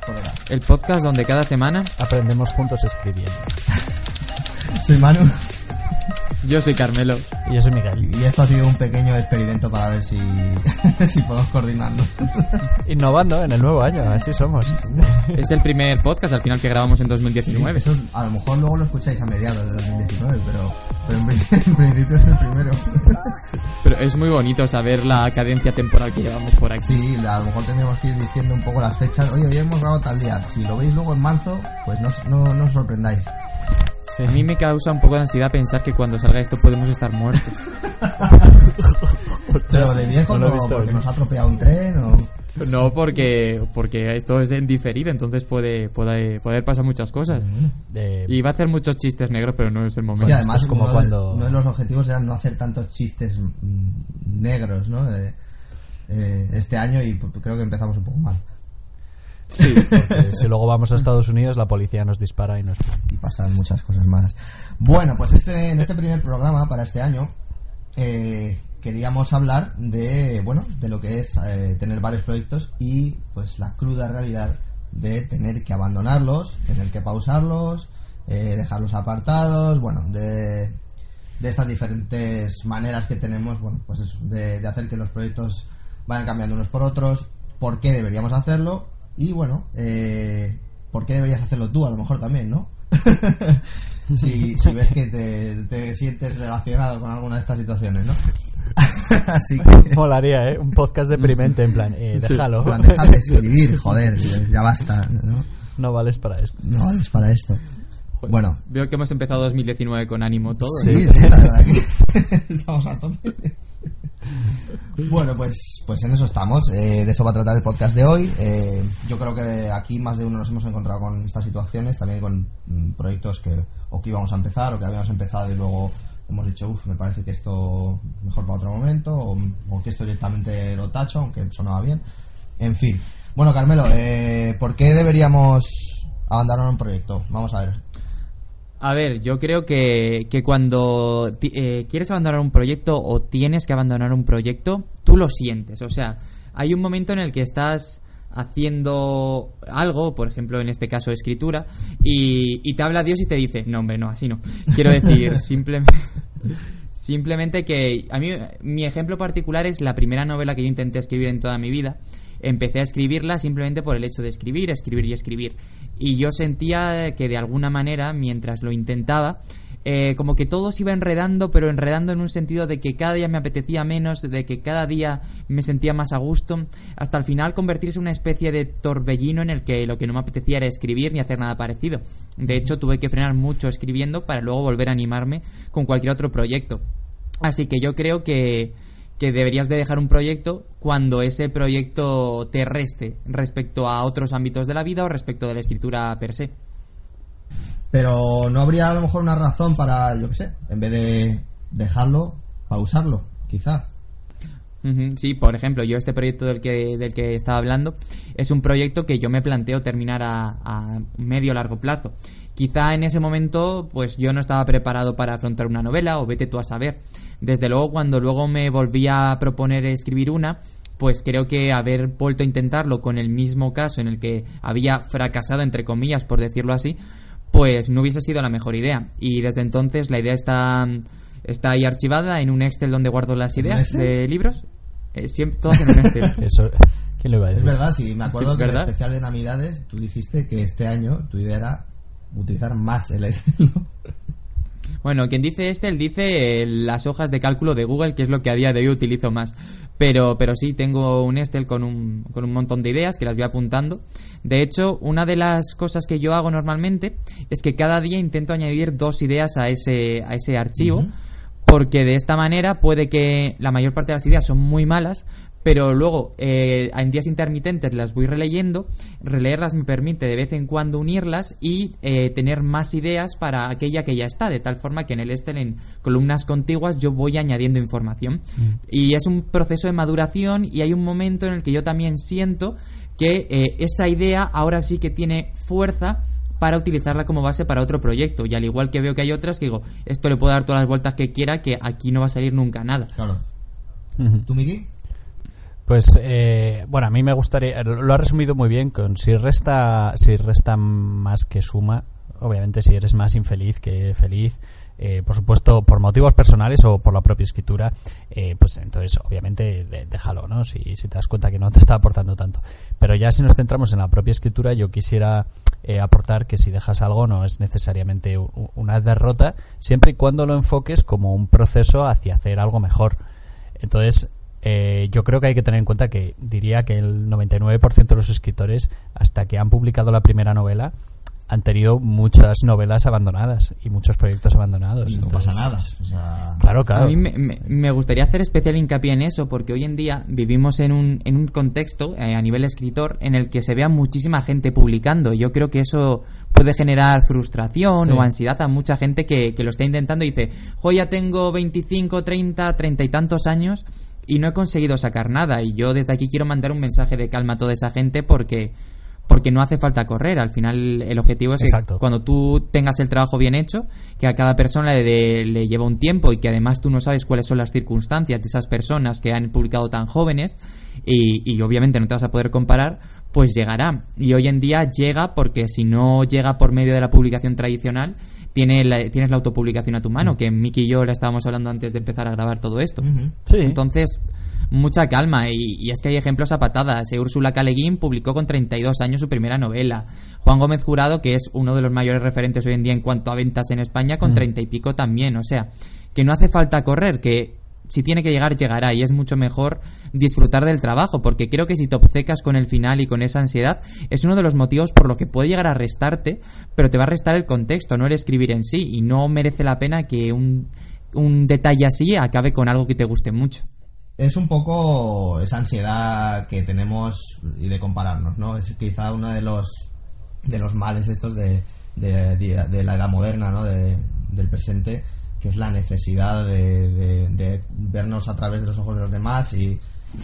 por hora. El podcast donde cada semana Aprendemos juntos escribiendo. Soy Manu yo soy Carmelo. Y yo soy Miguel. y esto ha sido un pequeño experimento para ver si, si podemos coordinarnos. Innovando en el nuevo año, así somos. Es el primer podcast al final que grabamos en 2019. Eso es- a lo mejor luego lo escucháis a mediados de 2019, pero, pero en, pri- en principio es el primero. Pero es muy bonito saber la cadencia temporal que llevamos por aquí. Sí, a lo mejor tendríamos que ir diciendo un poco las fechas. Oye, hoy hemos grabado tal día. Si lo veis luego en marzo, pues no, os- no, no os sorprendáis. Sí, a mí me causa un poco de ansiedad pensar que cuando salga esto podemos estar muertos. Pero de viejo no lo he no, visto porque nos ha atropellado un tren o... No porque porque esto es en diferido, entonces puede, puede, poder pasar muchas cosas. Eh, Y va a hacer muchos chistes negros, pero no es el momento. Sí, además, como uno, cuando- de, uno de los objetivos era no hacer tantos chistes mm, negros, ¿no? De- eh, este año y creo que empezamos un poco mal. sí, porque si luego vamos a Estados Unidos, la policía nos dispara y nos... y pasan muchas cosas más. Bueno, pues este, en este primer programa para este año eh, queríamos hablar de bueno de lo que es eh, tener varios proyectos y pues la cruda realidad de tener que abandonarlos, tener que pausarlos, eh, dejarlos apartados, bueno, de, de estas diferentes maneras que tenemos, bueno, pues eso, de, de hacer que los proyectos vayan cambiando unos por otros, por qué deberíamos hacerlo y bueno, eh, por qué deberías hacerlo tú a lo mejor también, ¿no? si, si ves que te, te sientes relacionado con alguna de estas situaciones, ¿no? Así que... Molaría, ¿eh? Un podcast deprimente, en plan, eh, déjalo. en plan, deja de escribir, joder, ya basta, ¿no? No vales para esto. No es para esto. Joder, Bueno, Veo que hemos empezado 2019 con ánimo todo. Sí, ¿eh? sí, la verdad que estamos a tope. Bueno, pues, pues en eso estamos. Eh, de eso va a tratar el podcast de hoy. Eh, yo creo que aquí más de uno nos hemos encontrado con estas situaciones, también con mm, proyectos que o que íbamos a empezar o que habíamos empezado y luego hemos dicho, uff, me parece que esto mejor para otro momento o, que esto directamente lo tacho, aunque sonaba bien. En fin. Bueno, Carmelo, eh, ¿por qué deberíamos abandonar un proyecto? Vamos a ver. A ver, yo creo que, que cuando eh, quieres abandonar un proyecto o tienes que abandonar un proyecto, tú lo sientes. O sea, hay un momento en el que estás haciendo algo, por ejemplo, en este caso escritura, y, y te habla Dios y te dice, no, hombre, no, así no. Quiero decir, simplemente... Simplemente que a mí mi ejemplo particular es la primera novela que yo intenté escribir en toda mi vida. Empecé a escribirla simplemente por el hecho de escribir, escribir y escribir. Y yo sentía que de alguna manera, mientras lo intentaba, eh, como que todo se iba enredando, pero enredando en un sentido de que cada día me apetecía menos, de que cada día me sentía más a gusto, hasta al final convertirse en una especie de torbellino en el que lo que no me apetecía era escribir ni hacer nada parecido. De hecho, tuve que frenar mucho escribiendo para luego volver a animarme con cualquier otro proyecto. Así que yo creo que, que deberías de dejar un proyecto cuando ese proyecto te reste respecto a otros ámbitos de la vida o respecto de la escritura per se. Pero no habría a lo mejor una razón para, yo qué sé, en vez de dejarlo, pausarlo, quizá. Sí, por ejemplo, yo este proyecto del que, del que estaba hablando es un proyecto que yo me planteo terminar a, a medio largo plazo. Quizá en ese momento, pues yo no estaba preparado para afrontar una novela, o vete tú a saber. Desde luego, cuando luego me volví a proponer escribir una, pues creo que haber vuelto a intentarlo con el mismo caso en el que había fracasado, entre comillas, por decirlo así, pues no hubiese sido la mejor idea. Y desde entonces la idea está, está ahí archivada en un Excel donde guardo las ¿En un ideas de libros. Eh, siempre, todas en un Excel. Eso, ¿quién lo iba a Es decir? verdad, sí, me acuerdo que en el especial de Navidades tú dijiste que este año tu idea era utilizar más el Excel. ¿no? Bueno, quien dice Excel dice eh, las hojas de cálculo de Google, que es lo que a día de hoy utilizo más. Pero, pero sí, tengo un Excel con un, con un montón de ideas que las voy apuntando. De hecho, una de las cosas que yo hago normalmente es que cada día intento añadir dos ideas a ese, a ese archivo. Porque de esta manera puede que la mayor parte de las ideas son muy malas, pero luego eh, en días intermitentes las voy releyendo, releerlas me permite de vez en cuando unirlas y eh, tener más ideas para aquella que ya está, de tal forma que en el Excel en columnas contiguas yo voy añadiendo información. Y es un proceso de maduración y hay un momento en el que yo también siento que eh, esa idea ahora sí que tiene fuerza para utilizarla como base para otro proyecto. Y al igual que veo que hay otras que digo, esto le puedo dar todas las vueltas que quiera, que aquí no va a salir nunca nada. Claro. ¿Tú, Miki? Pues eh, bueno, a mí me gustaría, lo ha resumido muy bien con si resta, si resta más que suma, obviamente si eres más infeliz que feliz, eh, por supuesto por motivos personales o por la propia escritura, eh, pues entonces obviamente déjalo, ¿no? Si, si te das cuenta que no te está aportando tanto. Pero ya si nos centramos en la propia escritura, yo quisiera eh, aportar que si dejas algo no es necesariamente una derrota, siempre y cuando lo enfoques como un proceso hacia hacer algo mejor. Entonces, eh, yo creo que hay que tener en cuenta que diría que el 99% de los escritores, hasta que han publicado la primera novela, han tenido muchas novelas abandonadas y muchos proyectos abandonados. no pasa nada. Claro, claro. A mí me, gustaría hacer especial hincapié en eso porque hoy en día vivimos en un, en un contexto eh, a nivel escritor en el que se vea muchísima gente publicando. Yo creo que eso puede generar frustración o ansiedad a mucha gente que, que lo está intentando y dice, hoy ya tengo 25, 30, 30 y tantos años y no he conseguido sacar nada. Y yo desde aquí quiero mandar un mensaje de calma a toda esa gente porque porque no hace falta correr. Al final, el objetivo es que cuando tú tengas el trabajo bien hecho, que a cada persona le, le, lleva un tiempo y que además tú no sabes cuáles son las circunstancias de esas personas que han publicado tan jóvenes y, y obviamente no te vas a poder comparar, pues llegará. Y hoy en día llega porque si no llega por medio de la publicación tradicional, tiene tienes la autopublicación a tu mano, mm. que Miki y yo la estábamos hablando antes de empezar a grabar todo esto. sí. Entonces, mucha calma. Y, es que hay ejemplos a patadas. Eh, Úrsula Caleguín publicó con 32 años su primera novela. Juan Gómez Jurado, que es uno de los mayores referentes hoy en día en cuanto a ventas en España, con 30 y pico también. O sea, que no hace falta correr, que si tiene que llegar, llegará. Y es mucho mejor disfrutar del trabajo, porque creo que si te obcecas con el final y con esa ansiedad, es uno de los motivos por lo que puede llegar a restarte, pero te va a restar el contexto, no el escribir en sí. Y no merece la pena que un, un detalle así acabe con algo que te guste mucho es un poco esa ansiedad que tenemos y de compararnos, ¿no? Es quizá uno de los de los males estos de, de, la edad moderna, ¿no? del presente, que es la necesidad de, vernos a través de los ojos de los demás y,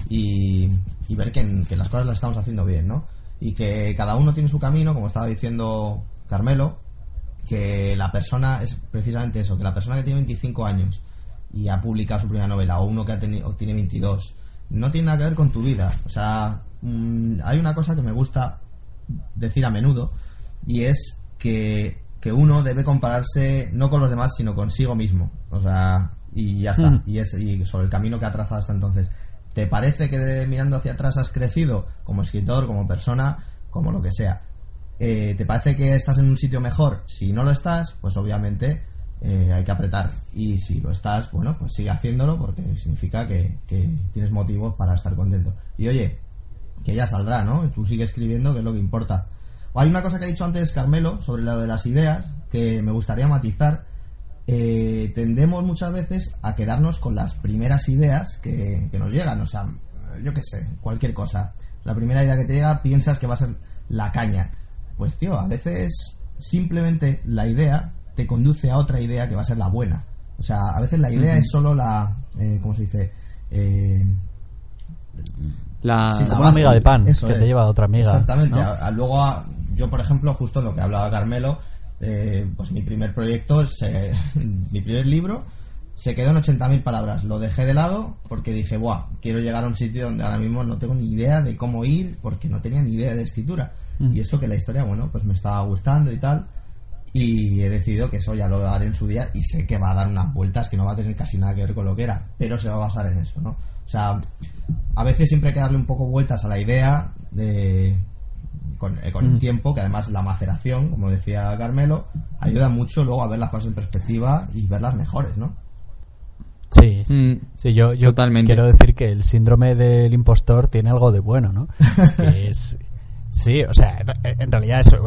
y, ver que, que, las cosas las estamos haciendo bien, ¿no? Y que cada uno tiene su camino, como estaba diciendo Carmelo, que la persona es precisamente eso, que la persona que tiene 25 años y ha publicado su primera novela, o uno que ha tenido, tiene 22, no tiene nada que ver con tu vida. O sea, mm, hay una cosa que me gusta decir a menudo, y es que, que, uno debe compararse no con los demás, sino consigo mismo. O sea, y ya está. Mm. Y, es, y sobre el camino que ha trazado hasta entonces. ¿Te parece que mirando hacia atrás has crecido como escritor, como persona, como lo que sea? Eh, ¿Te parece que estás en un sitio mejor? Si no lo estás, pues obviamente eh, hay que apretar. Y si lo estás, bueno, pues sigue haciéndolo porque significa que, tienes motivos para estar contento. Y oye, que ya saldrá, ¿no? Tú sigue escribiendo, que es lo que importa. Hay una cosa que ha dicho antes Carmelo sobre lo de las ideas que me gustaría matizar. Eh, tendemos muchas veces a quedarnos con las primeras ideas que, que nos llegan. O sea, yo qué sé, cualquier cosa. La primera idea que te llega piensas que va a ser la caña. Pues tío, a veces simplemente la idea te conduce a otra idea que va a ser la buena. O sea, a veces la idea es solo la. Eh, ¿Cómo se dice? Eh, la, una amiga de pan que te lleva a otra amiga. Exactamente. luego, yo, por ejemplo, justo lo que hablaba Carmelo, eh, pues mi primer proyecto, mi primer libro, se quedó en 80.000 palabras. Lo dejé de lado porque dije, Buah, quiero llegar a un sitio donde ahora mismo no tengo ni idea de cómo ir porque no tenía ni idea de escritura. Y eso que la historia, bueno, pues me estaba gustando y tal y he decidido que eso ya lo daré en su día y sé que va a dar unas vueltas que no va a tener casi nada que ver con lo que era, pero se va a basar en eso, ¿no? O sea, a veces siempre hay que darle un poco vueltas a la idea de con, eh, el mm. tiempo, que además la maceración, como decía Carmelo, ayuda mucho luego a ver las cosas en perspectiva y verlas mejores, ¿no? Sí, sí, mm. sí yo, yo quiero decir que el síndrome del impostor tiene algo de bueno, ¿no? es, sí, o sea, en realidad eso,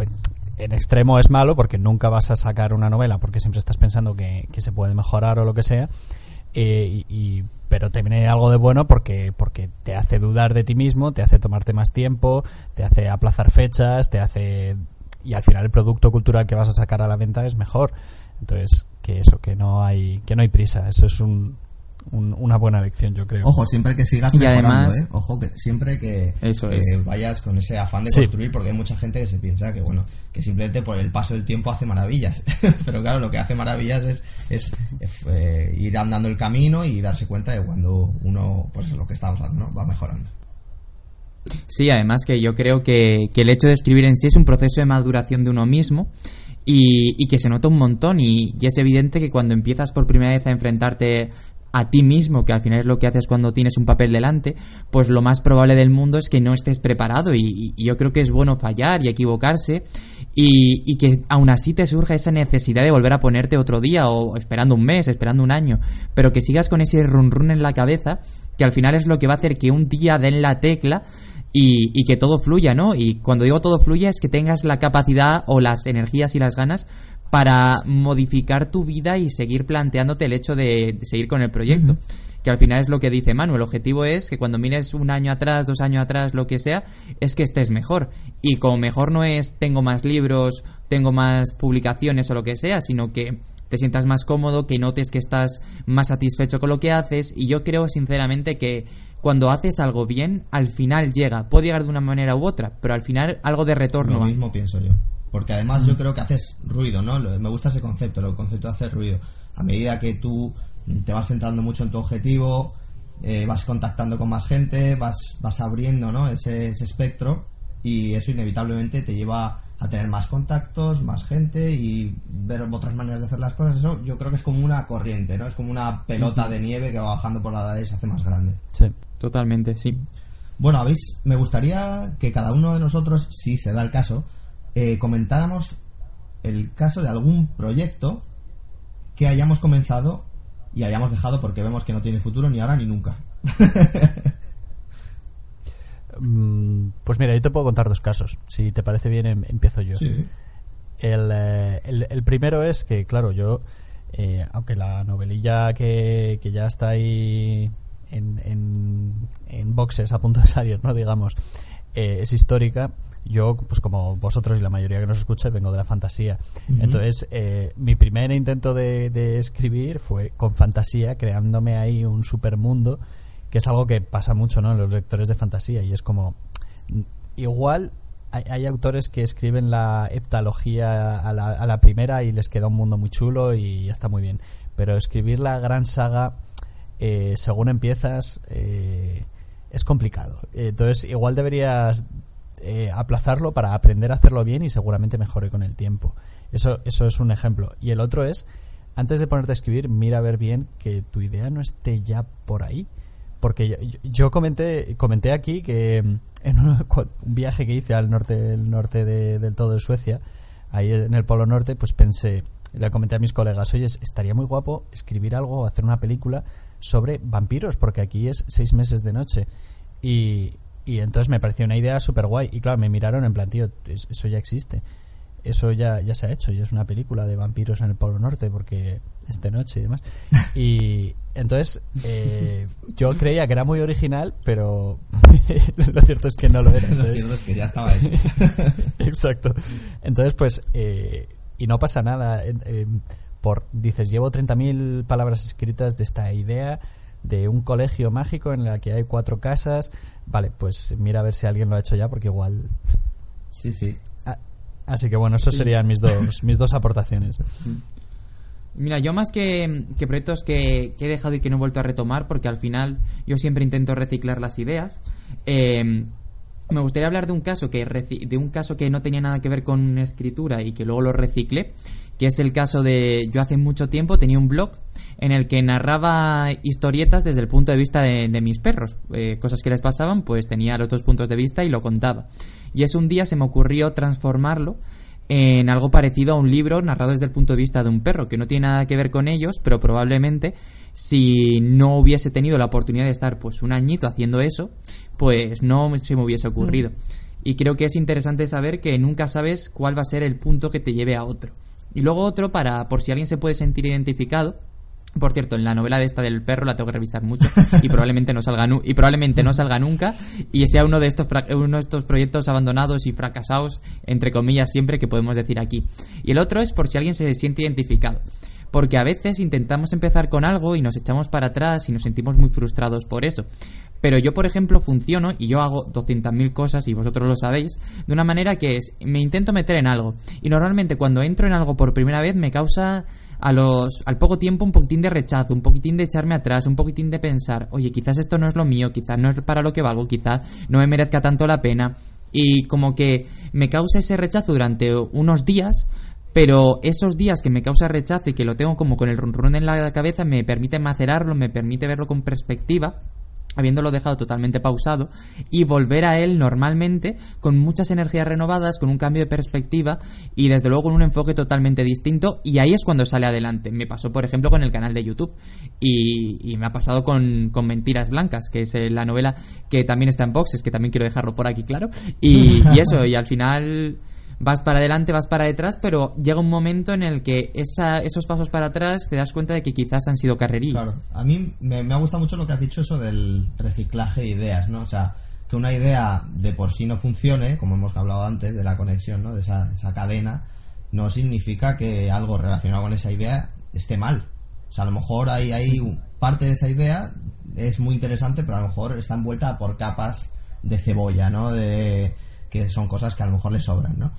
en extremo es malo porque nunca vas a sacar una novela porque siempre estás pensando que, se puede mejorar o lo que sea. Eh, y, pero viene algo de bueno porque, porque te hace dudar de ti mismo, te hace tomarte más tiempo, te hace aplazar fechas, te hace... Y al final el producto cultural que vas a sacar a la venta es mejor. Entonces, que eso, que no hay, que no hay prisa. Eso es un, una buena lección, yo creo. Ojo, siempre que sigas y además, ¿eh? Ojo, que siempre que, vayas con ese afán de construir, porque hay mucha gente que se piensa que, bueno, que simplemente por el paso del tiempo hace maravillas. Pero claro, lo que hace maravillas es, es, eh, ir andando el camino y darse cuenta de cuando uno, pues lo que estamos hablando, va mejorando. Sí, además que yo creo que, que el hecho de escribir en sí es un proceso de maduración de uno mismo y, y que se nota un montón y, y es evidente que cuando empiezas por primera vez a enfrentarte a ti mismo, que al final es lo que haces cuando tienes un papel delante, pues lo más probable del mundo es que no estés preparado y, y yo creo que es bueno fallar y equivocarse y, y, que aún así te surja esa necesidad de volver a ponerte otro día o esperando un mes, esperando un año, pero que sigas con ese run run en la cabeza que al final es lo que va a hacer que un día den la tecla y, y, que todo fluya, ¿no? Y cuando digo todo fluya es que tengas la capacidad o las energías y las ganas para modificar tu vida y seguir planteándote el hecho de, de seguir con el proyecto. Uh -huh. Que al final es lo que dice Manu. El objetivo es que cuando mires un año atrás, dos años atrás, lo que sea, es que estés mejor. Y como mejor no es tengo más libros, tengo más publicaciones o lo que sea, sino que te sientas más cómodo, que notes que estás más satisfecho con lo que haces. Y yo creo sinceramente que cuando haces algo bien, al final llega. Puede llegar de una manera u otra, pero al final algo de retorno. Lo mismo pienso yo. Porque además yo creo que haces ruido, ¿no? Me gusta ese concepto, el concepto de hacer ruido. A medida que tú te vas centrando mucho en tu objetivo, eh, vas contactando con más gente, vas, vas abriendo ¿no? ese, ese espectro y eso inevitablemente te lleva a tener más contactos, más gente y ver otras maneras de hacer las cosas. Eso yo creo que es como una corriente, ¿no? Es como una pelota de nieve que va bajando por la edad y se hace más grande. Sí, totalmente, sí. Bueno, habéis, me gustaría que cada uno de nosotros, si se da el caso, eh, comentáramos el caso de algún proyecto que hayamos comenzado y hayamos dejado porque vemos que no tiene futuro ni ahora ni nunca. Mm, pues mira, yo te puedo contar dos casos. Si te parece bien, em, empiezo yo. Sí. El, eh, el, el, primero es que, claro, yo, eh, aunque la novelilla que, que ya está ahí en, en, en, boxes a punto de salir, ¿no? Digamos, eh, es histórica yo, pues como vosotros y la mayoría que nos escucha, vengo de la fantasía. Uh -huh. Entonces, eh, mi primer intento de, de, escribir fue con fantasía, creándome ahí un supermundo, que es algo que pasa mucho ¿no? en los lectores de fantasía. Y es como, igual hay, hay autores que escriben la heptalogía a la, a la, primera y les queda un mundo muy chulo y ya está muy bien. Pero escribir la gran saga, eh, según empiezas, eh, es complicado. Entonces, igual deberías eh, aplazarlo para aprender a hacerlo bien y seguramente mejore con el tiempo. Eso, eso es un ejemplo. Y el otro es, antes de ponerte a escribir, mira a ver bien que tu idea no esté ya por ahí. Porque yo, yo comenté, comenté aquí que mm, en un, un, viaje que hice al norte, el norte de, del todo de Suecia, ahí en el Polo Norte, pues pensé, le comenté a mis colegas, oye, estaría muy guapo escribir algo o hacer una película sobre vampiros, porque aquí es seis meses de noche. Y, y entonces me pareció una idea súper guay. Y claro, me miraron en plan, tío, eso ya existe. Eso ya, ya se ha hecho. Y es una película de vampiros en el Polo Norte porque es de noche y demás. Y entonces eh, yo creía que era muy original, pero lo cierto es que no lo era. Entonces, lo cierto es que ya estaba hecho. Exacto. Entonces, pues, eh, y no pasa nada. Eh, por Dices, llevo 30.000 palabras escritas de esta idea de un colegio mágico en el que hay cuatro casas. Vale, pues mira a ver si alguien lo ha hecho ya, porque igual. Sí, sí. Ah, así que bueno, esas sí. serían mis dos, mis dos aportaciones. Mira, yo más que, que proyectos que, que, he dejado y que no he vuelto a retomar, porque al final yo siempre intento reciclar las ideas. Eh, me gustaría hablar de un caso que de un caso que no tenía nada que ver con escritura y que luego lo reciclé, que es el caso de yo hace mucho tiempo tenía un blog en el que narraba historietas desde el punto de vista de, de mis perros. Eh, cosas que les pasaban, pues tenía los dos puntos de vista y lo contaba. Y es un día se me ocurrió transformarlo en algo parecido a un libro narrado desde el punto de vista de un perro, que no tiene nada que ver con ellos, pero probablemente si no hubiese tenido la oportunidad de estar pues un añito haciendo eso, pues no se me hubiese ocurrido. Mm. Y creo que es interesante saber que nunca sabes cuál va a ser el punto que te lleve a otro. Y luego otro para por si alguien se puede sentir identificado, por cierto, en la novela de esta del perro la tengo que revisar mucho y probablemente no salga y probablemente no salga nunca y sea uno de estos uno de estos proyectos abandonados y fracasados entre comillas siempre que podemos decir aquí. Y el otro es por si alguien se siente identificado. Porque a veces intentamos empezar con algo y nos echamos para atrás y nos sentimos muy frustrados por eso. Pero yo, por ejemplo, funciono y yo hago 200.000 cosas y vosotros lo sabéis, de una manera que es, me intento meter en algo. Y normalmente cuando entro en algo por primera vez me causa a los, al poco tiempo un poquitín de rechazo, un poquitín de echarme atrás, un poquitín de pensar, oye, quizás esto no es lo mío, quizás no es para lo que valgo, quizás no me merezca tanto la pena. Y como que me causa ese rechazo durante unos días, pero esos días que me causa rechazo y que lo tengo como con el run en la cabeza me permite macerarlo, me permite verlo con perspectiva habiéndolo dejado totalmente pausado, y volver a él normalmente con muchas energías renovadas, con un cambio de perspectiva y desde luego con un enfoque totalmente distinto, y ahí es cuando sale adelante. Me pasó, por ejemplo, con el canal de YouTube, y, me ha pasado con, con, Mentiras Blancas, que es eh, la novela que también está en boxes, que también quiero dejarlo por aquí claro, y, y eso, y al final vas para adelante, vas para detrás, pero llega un momento en el que esa, esos pasos para atrás te das cuenta de que quizás han sido carrería. Claro, a mí me, me ha gustado mucho lo que has dicho eso del reciclaje de ideas, ¿no? O sea, que una idea de por sí no funcione, como hemos hablado antes de la conexión, ¿no? De esa, esa cadena, no significa que algo relacionado con esa idea esté mal. O sea, a lo mejor hay, hay parte de esa idea es muy interesante, pero a lo mejor está envuelta por capas de cebolla, ¿no? De que son cosas que a lo mejor le sobran, ¿no?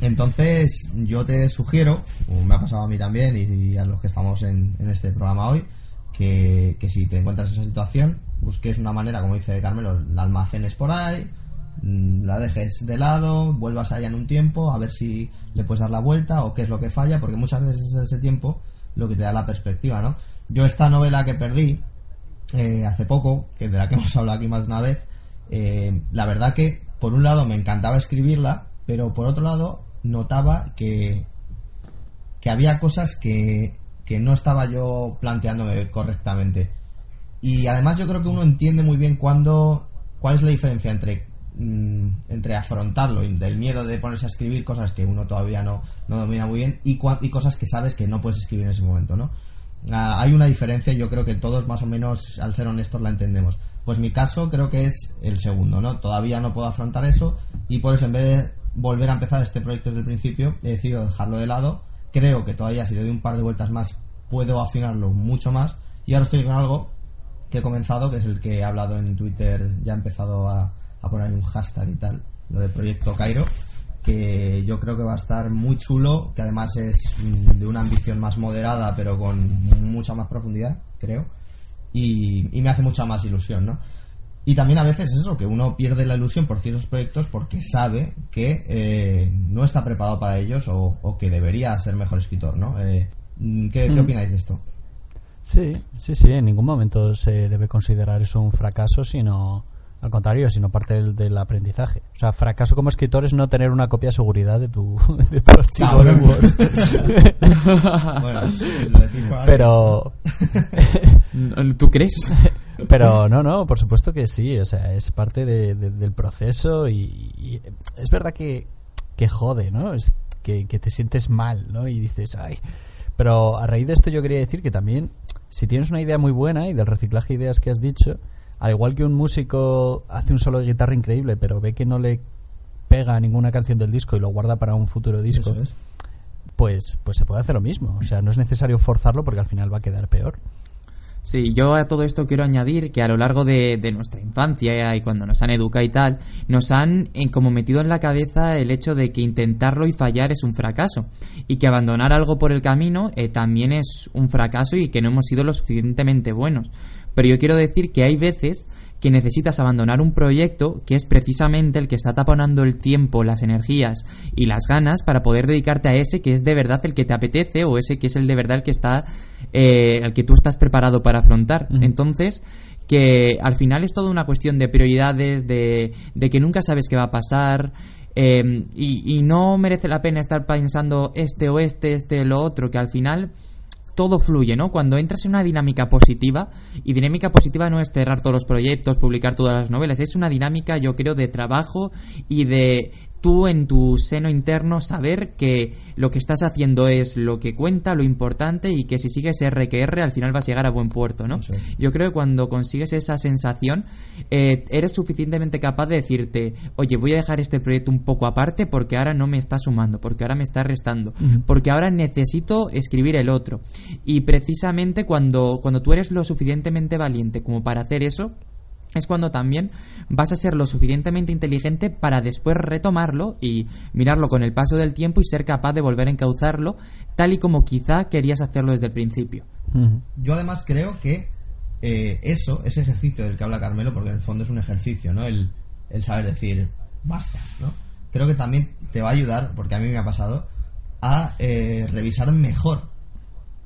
Entonces, yo te sugiero, me ha pasado a mí también y, a los que estamos en, este programa hoy, que, si te encuentras en esa situación, busques una manera, como dice Carmelo, la almacenes por ahí, mm, la dejes de lado, vuelvas allá en un tiempo, a ver si le puedes dar la vuelta o qué es lo que falla, porque muchas veces es ese tiempo lo que te da la perspectiva, ¿no? Yo esta novela que perdí eh, hace poco, que de la que hemos hablado aquí más de una vez, eh, la verdad que por un lado me encantaba escribirla, pero por otro lado notaba que, que había cosas que, que no estaba yo planteándome correctamente. Y además yo creo que uno entiende muy bien cuándo, cuál es la diferencia entre, mm, entre afrontarlo del miedo de ponerse a escribir cosas que uno todavía no, no domina muy bien y, y cosas que sabes que no puedes escribir en ese momento, ¿no? Ah, hay una diferencia y yo creo que todos más o menos, al ser honestos, la entendemos. Pues mi caso creo que es el segundo, ¿no? Todavía no puedo afrontar eso y por eso en vez de volver a empezar este proyecto desde el principio, he decidido dejarlo de lado. Creo que todavía si le doy un par de vueltas más puedo afinarlo mucho más. Y ahora estoy con algo que he comenzado, que es el que he hablado en Twitter, ya he empezado a, a poner un hashtag y tal, lo del proyecto Cairo, que yo creo que va a estar muy chulo, que además es de una ambición más moderada, pero con mucha más profundidad, creo. Y, y me hace mucha más ilusión, ¿no? Y también a veces es eso, que uno pierde la ilusión por ciertos proyectos porque sabe que eh, no está preparado para ellos o, que debería ser mejor escritor, ¿no? Eh, ¿qué, ¿Qué mm. opináis de esto? Sí, sí, sí, en ningún momento se debe considerar eso un fracaso, sino al contrario, sino parte del, aprendizaje. O sea, fracaso como escritor es no tener una copia de seguridad de tu, de tu archivo de Word. bueno, lo Pero... ¿Tú crees? Pero no, no, por supuesto que sí, o sea, es parte del proceso y, es verdad que, que jode, ¿no? Es que, te sientes mal, ¿no? Y dices, ay. Pero a raíz de esto yo quería decir que también, si tienes una idea muy buena y del reciclaje de ideas que has dicho, al igual que un músico hace un solo de guitarra increíble, pero ve que no le pega ninguna canción del disco y lo guarda para un futuro disco, pues, pues se puede hacer lo mismo. O sea, no es necesario forzarlo porque al final va a quedar peor. Sí, yo a todo esto quiero añadir que a lo largo de, nuestra infancia y cuando nos han educado y tal, nos han eh, como metido en la cabeza el hecho de que intentarlo y fallar es un fracaso y que abandonar algo por el camino eh, también es un fracaso y que no hemos sido lo suficientemente buenos. Pero yo quiero decir que hay veces que necesitas abandonar un proyecto que es precisamente el que está taponando el tiempo, las energías y las ganas para poder dedicarte a ese que es de verdad el que te apetece o ese que es el de verdad el que está, eh, el que tú estás preparado para afrontar. Entonces, que al final es toda una cuestión de prioridades, de, de que nunca sabes qué va a pasar. Eh, y, y no merece la pena estar pensando este o este, este o lo otro, que al final todo fluye, ¿no? Cuando entras en una dinámica positiva, y dinámica positiva no es cerrar todos los proyectos, publicar todas las novelas, es una dinámica, yo creo, de trabajo y de tú en tu seno interno saber que lo que estás haciendo es lo que cuenta, lo importante y que si sigues R que R al final vas a llegar a buen puerto, ¿no? Yo creo que cuando consigues esa sensación eh, eres suficientemente capaz de decirte, oye, voy a dejar este proyecto un poco aparte porque ahora no me está sumando, porque ahora me está restando, porque ahora necesito escribir el otro. Y precisamente cuando, cuando tú eres lo suficientemente valiente como para hacer eso, es cuando también vas a ser lo suficientemente inteligente para después retomarlo y mirarlo con el paso del tiempo y ser capaz de volver a encauzarlo tal y como quizá querías hacerlo desde el principio. Yo además creo que eh, eso, ese ejercicio del que habla Carmelo, porque en el fondo es un ejercicio, ¿no? El, el saber decir, basta, ¿no? Creo que también te va a ayudar, porque a mí me ha pasado, a eh, revisar mejor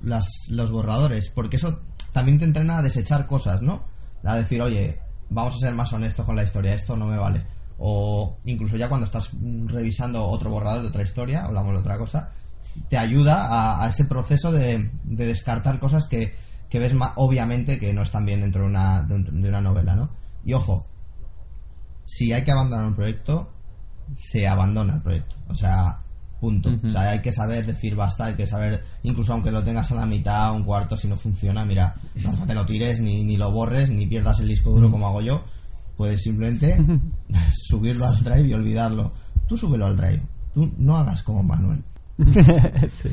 las, los borradores, porque eso también te entrena a desechar cosas, ¿no? A decir, oye, vamos a ser más honestos con la historia, esto no me vale. O incluso ya cuando estás mm, revisando otro borrador de otra historia, hablamos de otra cosa, te ayuda a, a ese proceso de, de, descartar cosas que, que ves más, obviamente que no están bien dentro de una, de, de una novela, ¿no? Y ojo, si hay que abandonar un proyecto, se abandona el proyecto. O sea, punto. Uh -huh. O sea, hay que saber decir basta, hay que saber, incluso aunque lo tengas a la mitad, un cuarto, si no funciona, mira, no te lo tires, ni, ni lo borres, ni pierdas el disco duro como hago yo. Puedes simplemente subirlo al drive y olvidarlo. Tú súbelo al drive. Tú no hagas como Manuel. sí.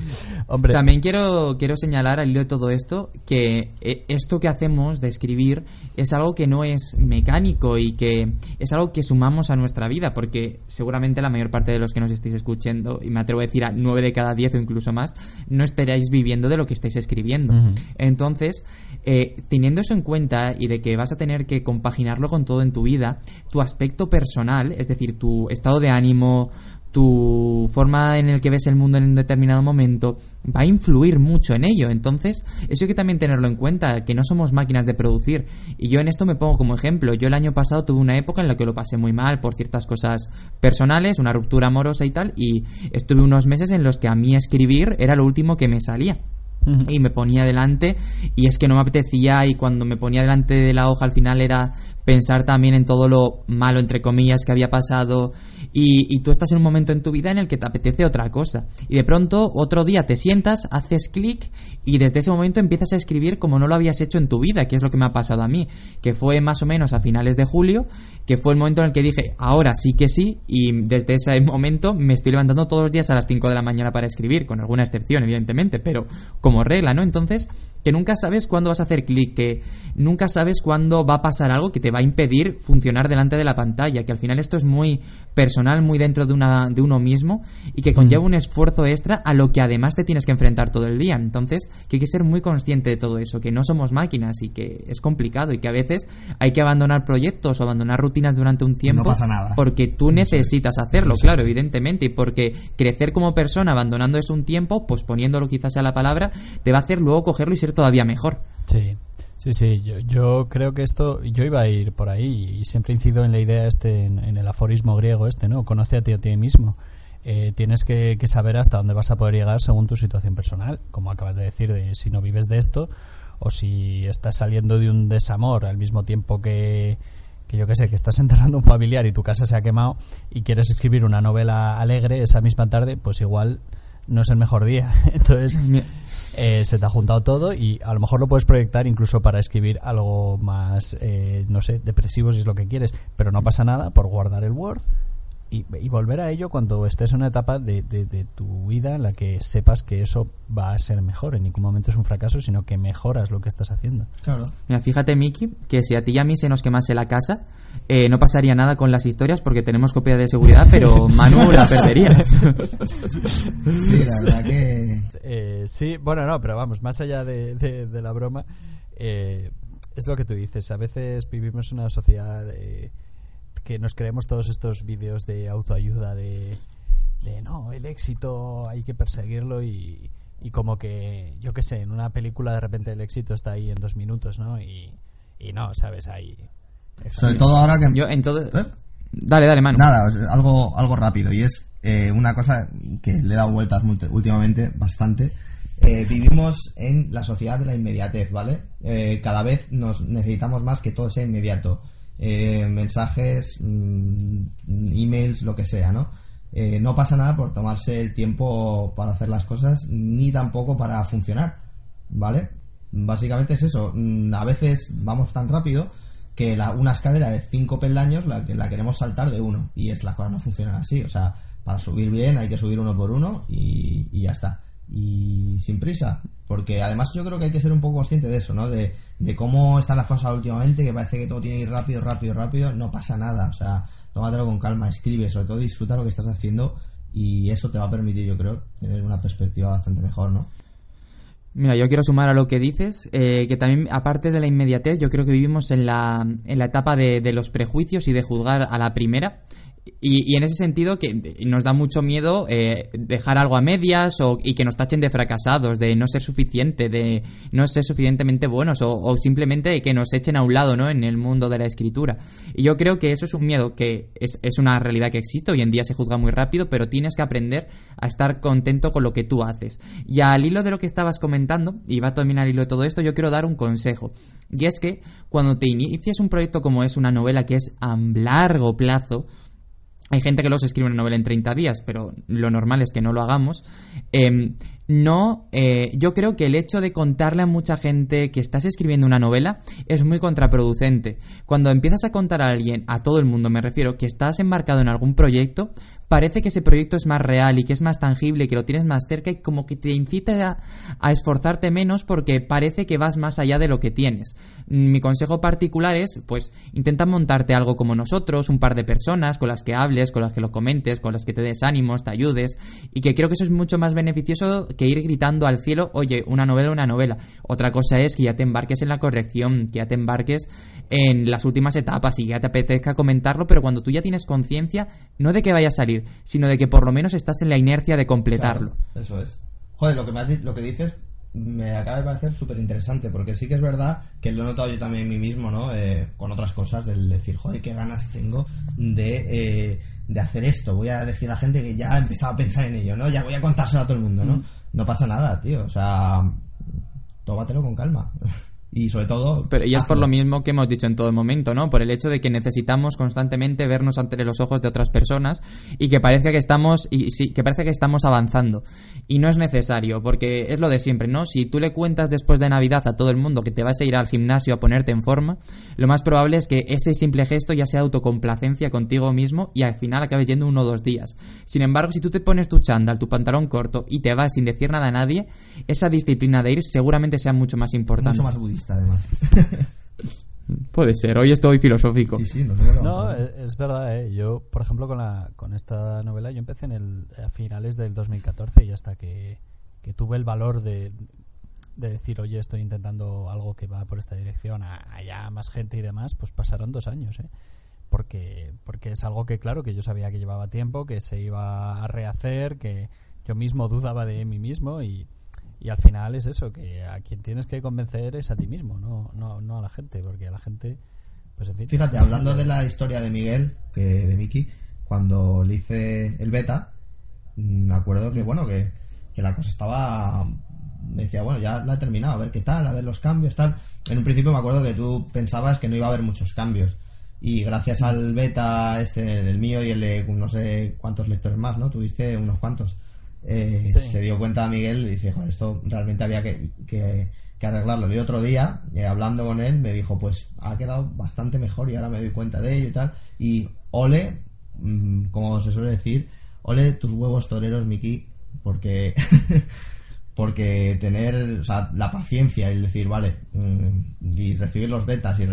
Hombre. También quiero, quiero señalar al hilo de todo esto que eh, esto que hacemos de escribir es algo que no es mecánico y que es algo que sumamos a nuestra vida, porque seguramente la mayor parte de los que nos estéis escuchando, y me atrevo a decir a 9 de cada 10 o incluso más, no estaréis viviendo de lo que estáis escribiendo. Uh -huh. Entonces, eh, teniendo eso en cuenta y de que vas a tener que compaginarlo con todo en tu vida, tu aspecto personal, es decir, tu estado de ánimo, tu forma en el que ves el mundo en un determinado momento va a influir mucho en ello. Entonces, eso hay que también tenerlo en cuenta, que no somos máquinas de producir. Y yo en esto me pongo como ejemplo. Yo el año pasado tuve una época en la que lo pasé muy mal por ciertas cosas personales, una ruptura amorosa y tal, y estuve unos meses en los que a mí escribir era lo último que me salía y me ponía delante y es que no me apetecía y cuando me ponía delante de la hoja al final era pensar también en todo lo malo entre comillas que había pasado y, y, tú estás en un momento en tu vida en el que te apetece otra cosa. Y de pronto, otro día te sientas, haces clic y desde ese momento empiezas a escribir como no lo habías hecho en tu vida, que es lo que me ha pasado a mí, que fue más o menos a finales de julio, que fue el momento en el que dije, ahora sí que sí, y desde ese momento me estoy levantando todos los días a las 5 de la mañana para escribir, con alguna excepción, evidentemente, pero como regla, ¿no? Entonces, que nunca sabes cuándo vas a hacer clic, que nunca sabes cuándo va a pasar algo que te va a impedir funcionar delante de la pantalla, que al final esto es muy personal, muy dentro de, una, de uno mismo y que conlleva un esfuerzo extra a lo que además te tienes que enfrentar todo el día. Entonces, que hay que ser muy consciente de todo eso, que no somos máquinas y que es complicado y que a veces hay que abandonar proyectos o abandonar rutinas durante un tiempo no pasa nada. porque tú necesitas hacerlo, claro, evidentemente, y porque crecer como persona abandonando eso un tiempo, pues poniéndolo quizás sea la palabra, te va a hacer luego cogerlo y ser todavía mejor. Sí. Sí, sí, yo, yo, creo que esto, yo iba a ir por ahí y siempre incido en la idea este, en, en el aforismo griego este, ¿no? Conoce a ti a ti mismo. Eh, tienes que, que, saber hasta dónde vas a poder llegar según tu situación personal, como acabas de decir, de si no vives de esto o si estás saliendo de un desamor al mismo tiempo que, que yo que sé, que estás enterrando a un familiar y tu casa se ha quemado y quieres escribir una novela alegre esa misma tarde, pues igual no es el mejor día. Entonces eh, se te ha juntado todo y a lo mejor lo puedes proyectar incluso para escribir algo más, eh, no sé, depresivo si es lo que quieres, pero no pasa nada por guardar el Word y, y volver a ello cuando estés en una etapa de, de, de, tu vida en la que sepas que eso va a ser mejor. En ningún momento es un fracaso, sino que mejoras lo que estás haciendo. Claro. Mira, fíjate, Miki, que si a ti y a mí se nos quemase la casa, eh, no pasaría nada con las historias porque tenemos copia de seguridad, pero Manu la perdería. sí, la verdad que... Eh, sí, bueno, no, pero vamos, más allá de, de, de la broma, eh, es lo que tú dices. A veces vivimos en una sociedad que nos creemos todos estos vídeos de autoayuda de, de no, el éxito hay que perseguirlo y, y como que, yo qué sé, en una película de repente el éxito está ahí en dos minutos, ¿no? Y, y no, ¿sabes? Ahí... Sobre todo ahora que... Yo, entonces... ¿Eh? Dale, dale, mano. Nada, algo, algo rápido. Y es eh, una cosa que le he dado vueltas últimamente bastante. Eh, vivimos en la sociedad de la inmediatez, ¿vale? Eh, cada vez nos necesitamos más que todo sea inmediato. Eh, mensajes, mmm, emails, lo que sea, ¿no? Eh, no pasa nada por tomarse el tiempo para hacer las cosas, ni tampoco para funcionar, ¿vale? Básicamente es eso. Mm, a veces vamos tan rápido que la, una escalera de cinco peldaños la, la queremos saltar de uno, y es las cosas no funcionan así. O sea, para subir bien hay que subir uno por uno y, y ya está. Y sin prisa. Porque además yo creo que hay que ser un poco consciente de eso, ¿no? De, de cómo están las cosas últimamente, que parece que todo tiene que ir rápido, rápido, rápido. No pasa nada, o sea, tómatelo con calma, escribe, sobre todo disfruta lo que estás haciendo y eso te va a permitir, yo creo, tener una perspectiva bastante mejor, ¿no? Mira, yo quiero sumar a lo que dices, eh, que también, aparte de la inmediatez, yo creo que vivimos en la, en la etapa de, de los prejuicios y de juzgar a la primera. Y, y, en ese sentido que nos da mucho miedo eh, dejar algo a medias o, y que nos tachen de fracasados, de no ser suficiente, de no ser suficientemente buenos o, o, simplemente que nos echen a un lado ¿no? en el mundo de la escritura. Y yo creo que eso es un miedo que es, es una realidad que existe, hoy en día se juzga muy rápido, pero tienes que aprender a estar contento con lo que tú haces. Y al hilo de lo que estabas comentando, y va también al hilo de todo esto, yo quiero dar un consejo. Y es que cuando te inicias un proyecto como es una novela que es a largo plazo, hay gente que los escribe una novela en 30 días, pero lo normal es que no lo hagamos. Eh, no, eh, yo creo que el hecho de contarle a mucha gente que estás escribiendo una novela es muy contraproducente. Cuando empiezas a contar a alguien, a todo el mundo me refiero, que estás embarcado en algún proyecto, parece que ese proyecto es más real y que es más tangible, que lo tienes más cerca y como que te incita a, esforzarte menos porque parece que vas más allá de lo que tienes. Mi consejo particular es, pues, intenta montarte algo como nosotros, un par de personas con las que hables, con las que lo comentes, con las que te des ánimos, te ayudes, y que creo que eso es mucho más beneficioso que ir gritando al cielo, oye, una novela, una novela. Otra cosa es que ya te embarques en la corrección, que ya te embarques en las últimas etapas y ya te apetezca comentarlo, pero cuando tú ya tienes conciencia, no de que vaya a salir, sino de que por lo menos estás en la inercia de completarlo. Claro, eso es. Joder, lo que, me, lo que dices me acaba de parecer súper interesante, porque sí que es verdad que lo he notado yo también en mí mismo, ¿no? Eh, con otras cosas, del decir, joder, qué ganas tengo de, eh, de hacer esto. Voy a decir a la gente que ya he empezado a pensar en ello, ¿no? Ya voy a contárselo a todo el mundo, ¿no? Mm no pasa nada, tío. O sea, tómatelo con calma. y sobre todo... Pero y es por lo mismo que hemos dicho en todo momento, ¿no? Por el hecho de que necesitamos constantemente vernos ante los ojos de otras personas y que parece que estamos y sí, que parece que estamos avanzando y no es necesario porque es lo de siempre, ¿no? Si tú le cuentas después de Navidad a todo el mundo que te vas a ir al gimnasio a ponerte en forma, lo más probable es que ese simple gesto ya sea autocomplacencia contigo mismo y al final acabes yendo uno o dos días. Sin embargo, si tú te pones tu chándal, tu pantalón corto y te vas sin decir nada a nadie, esa disciplina de ir seguramente sea mucho más importante. Mucho más budista además. Puede ser, hoy estoy filosófico. Sí, sí, no, no, es verdad, ¿eh? yo por ejemplo con, la, con esta novela yo empecé en el, a finales del 2014 y hasta que, que tuve el valor de, de, decir, oye, estoy intentando algo que va por esta dirección, allá más gente y demás, pues pasaron dos años, ¿eh? porque, porque es algo que claro, que yo sabía que llevaba tiempo, que se iba a rehacer, que yo mismo dudaba de mí mismo y y al final es eso, que a quien tienes que convencer es a ti mismo, no, no, no a la gente, porque a la gente, pues en fin. Fíjate, hablando de la historia de Miguel, que de Miki, cuando le hice el beta, me acuerdo que, bueno, que, que la cosa estaba me decía, bueno, ya la he terminado, a ver qué tal, a ver los cambios, tal. En un principio me acuerdo que tú pensabas que no iba a haber muchos cambios. Y gracias al beta, este, el mío y el de no sé cuántos lectores más, ¿no? Tuviste unos cuantos eh, sí. se dio cuenta Miguel y dice, joder, esto realmente había que, que, que arreglarlo. Y otro día, eh, hablando con él, me dijo, pues ha quedado bastante mejor y ahora me doy cuenta de ello y tal. Y ole, mmm, como se suele decir, ole tus huevos toreros, Miki, porque... porque tener o sea, la paciencia y decir, vale, mmm, y recibir los betas y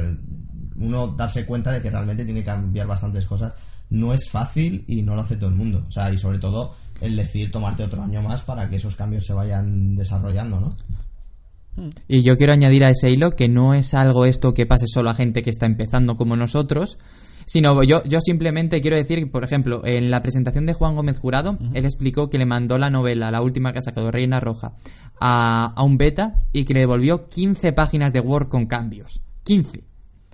uno darse cuenta de que realmente tiene que cambiar bastantes cosas, no es fácil y no lo hace todo el mundo. O sea, y sobre todo el decir tomarte otro año más para que esos cambios se vayan desarrollando, ¿no? Y yo quiero añadir a ese hilo que no es algo esto que pase solo a gente que está empezando como nosotros, sino yo, yo simplemente quiero decir, por ejemplo, en la presentación de Juan Gómez Jurado, uh -huh. él explicó que le mandó la novela, la última que ha sacado, Reina Roja, a, a un beta y que le devolvió 15 páginas de Word con cambios. 15.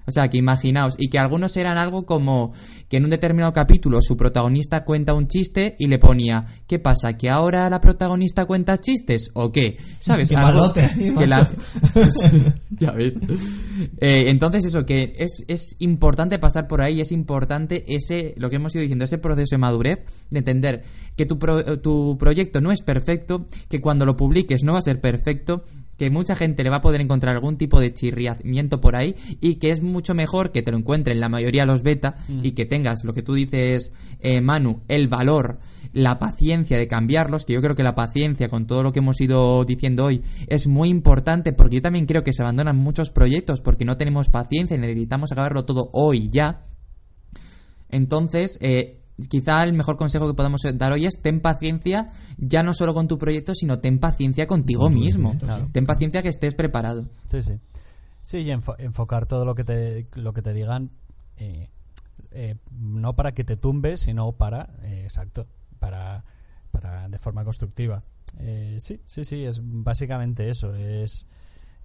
O sea, que imaginaos, y que algunos eran algo como que en un determinado capítulo su protagonista cuenta un chiste y le ponía, ¿qué pasa? ¿Que ahora la protagonista cuenta chistes? ¿O qué? ¿Sabes? Qué algo malote, que la... ya ves. Eh, entonces eso, que es, es importante pasar por ahí, es importante ese, lo que hemos ido diciendo, ese proceso de madurez, de entender que tu, pro, tu proyecto no es perfecto, que cuando lo publiques no va a ser perfecto, que mucha gente le va a poder encontrar algún tipo de chirriamiento por ahí y que es mucho mejor que te lo encuentren la mayoría de los beta y que tengas lo que tú dices, eh, Manu, el valor, la paciencia de cambiarlos, que yo creo que la paciencia con todo lo que hemos ido diciendo hoy es muy importante porque yo también creo que se abandonan muchos proyectos porque no tenemos paciencia y necesitamos acabarlo todo hoy ya. Entonces, eh, quizá el mejor consejo que podemos dar hoy es ten paciencia ya no solo con tu proyecto, sino ten paciencia contigo mismo. claro. Ten paciencia que estés preparado. Sí, sí. Sí, y enfo- enfocar todo lo que te, lo que te digan, eh, eh, no para que te tumbes, sino para, eh, exacto, para, para de forma constructiva. Eh, sí, sí, sí, es básicamente eso, es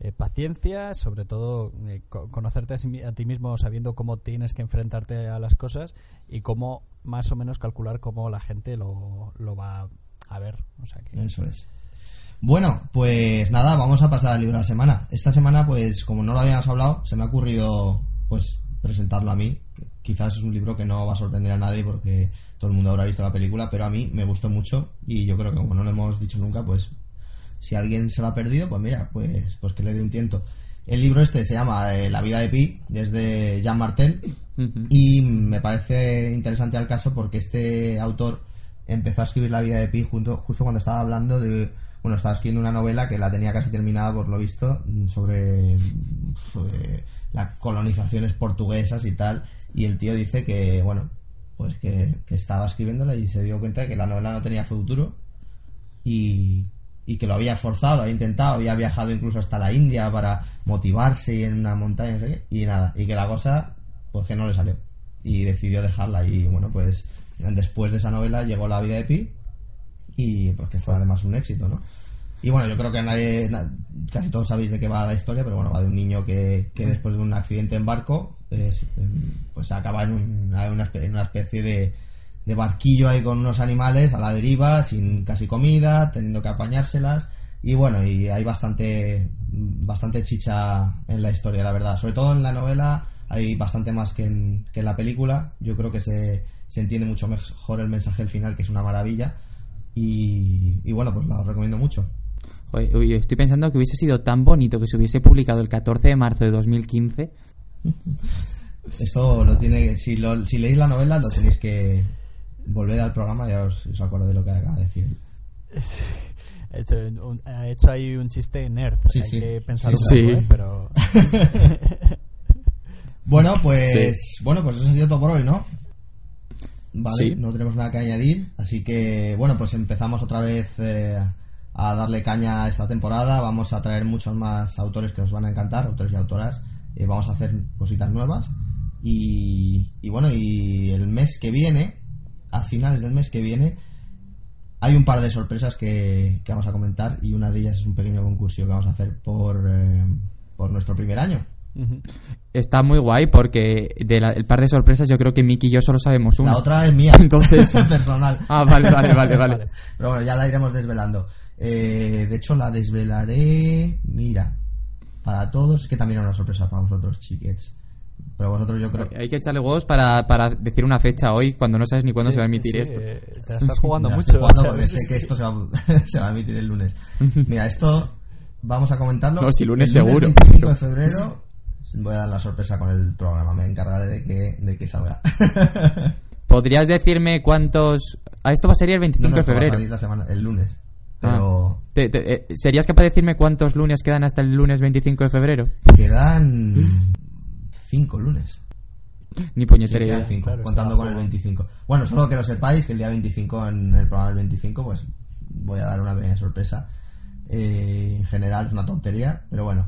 eh, paciencia, sobre todo eh, co- conocerte a, ti mismo sabiendo cómo tienes que enfrentarte a las cosas y cómo más o menos calcular cómo la gente lo, lo va a ver. Eso es. Bueno, pues nada, vamos a pasar al libro de la semana. Esta semana, pues como no lo habíamos hablado, se me ha ocurrido pues presentarlo a mí. Quizás es un libro que no va a sorprender a nadie porque todo el mundo habrá visto la película, pero a mí me gustó mucho y yo creo que como no lo hemos dicho nunca, pues si alguien se lo ha perdido, pues mira, pues, pues que le dé un tiento. El libro este se llama eh, La vida de Pi, es de Jean Martel y me parece interesante al caso porque este autor empezó a escribir La vida de Pi junto, justo cuando estaba hablando de. Bueno, estaba escribiendo una novela que la tenía casi terminada, por lo visto, sobre, sobre las colonizaciones portuguesas y tal. Y el tío dice que, bueno, pues que, que estaba escribiéndola y se dio cuenta de que la novela no tenía futuro y, y que lo había esforzado, había intentado, había viajado incluso hasta la India para motivarse en una montaña y nada, y que la cosa pues que no le salió y decidió dejarla y bueno pues después de esa novela llegó La vida de Pi y pues que fue además un éxito, ¿no? Y bueno, yo creo que nadie, na- casi todos sabéis de qué va la historia, pero bueno, va de un niño que, que después de un accidente en barco, es, em, pues acaba en espe- en una especie de, de barquillo ahí con unos animales a la deriva, sin casi comida, teniendo que apañárselas. Y bueno, y hay bastante, bastante chicha en la historia, la verdad. Sobre todo en la novela hay bastante más que en, que en la película. Yo creo que se, se entiende mucho mejor el mensaje al final, que es una maravilla. Y, y bueno, pues la recomiendo mucho. Estoy pensando que hubiese sido tan bonito que se hubiese publicado el 14 de marzo de 2015. Esto lo tiene, si, lo, si leéis la novela lo tenéis que volver al programa y os, os acordáis de lo que acaba de decir. Ha hecho, un- ha hecho ahí un chiste nerd. Sí, Hay sí. que pensar Sí, un sí. poco, ¿eh? pero Bueno, pues bueno, pues eso ha sido todo por hoy, ¿no? Vale, Sí. no tenemos nada que añadir, así que bueno, pues empezamos otra vez eh, a darle caña a esta temporada. Vamos a traer muchos más autores que os van a encantar, autores y autoras. Eh, vamos a hacer cositas nuevas y, y bueno, y el mes que viene, a finales del mes que viene, hay un par de sorpresas que, que vamos a comentar y una de ellas es un pequeño concurso que vamos a hacer por, eh, por nuestro primer año. Está muy guay porque del par de sorpresas yo creo que Miki y yo solo sabemos una. La otra es mía, Entonces- personal. Ah, vale, vale, vale, vale. Pero bueno, ya la iremos desvelando. Eh, de hecho, la desvelaré. Mira, para todos, que también era una sorpresa para vosotros, chiquets. Pero vosotros, yo creo. Hay que echarle huevos para, para decir una fecha hoy cuando no sabes ni cuándo Sí, se va a emitir sí, esto. eh, te la estás jugando la mucho. jugando porque sé que esto se va, se va a emitir el lunes. Mira, esto vamos a comentarlo. No, si lunes El seguro. 25 de febrero voy a dar la sorpresa con el programa. Me encargaré de que, de que salga. ¿Podrías decirme cuántos... A esto va a ser el 25 No, no, de febrero. salir la semana, el lunes. Ah. Pero Te- te- eh, ¿Serías capaz de decirme cuántos lunes quedan hasta el lunes 25 de febrero? quedan cinco lunes. Ni Sí, puñetera quedan idea. cinco, Claro, contando con el jugando. 25. Bueno, solo que lo sepáis que el día 25, en el programa del 25, pues voy a dar una pequeña sorpresa. Eh, en general es una tontería, pero bueno.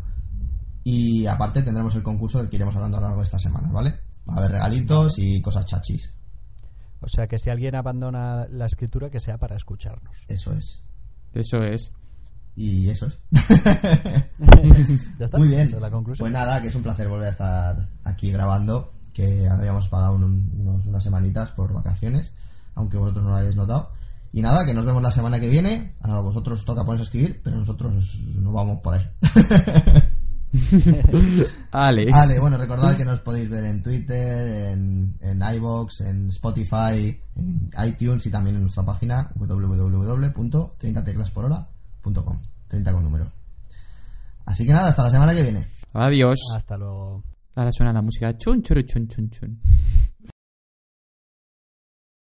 Y aparte tendremos el concurso del que iremos hablando a lo largo de esta semana, ¿vale? Va a haber regalitos y cosas chachis. O sea, que si alguien abandona la escritura, que sea para escucharnos. Eso es. Eso es. Y eso es. ¿Ya está? Muy bien. Esa es la conclusión. Pues nada, que es un placer volver a estar aquí grabando, que habíamos pagado un- unos- unas semanitas por vacaciones, aunque vosotros no lo hayáis notado. Y nada, que nos vemos la semana que viene. A vosotros os toca ponerse a escribir, pero nosotros no vamos por ahí. Ale. Vale, bueno, recordad que nos podéis ver en Twitter, en, en iVoox, en Spotify, en iTunes y también en nuestra página www.30teclasporhora.com. 30 con número. Así que nada, hasta la semana que viene. Adiós. Hasta luego. Ahora suena la música chun churu chun chun chun.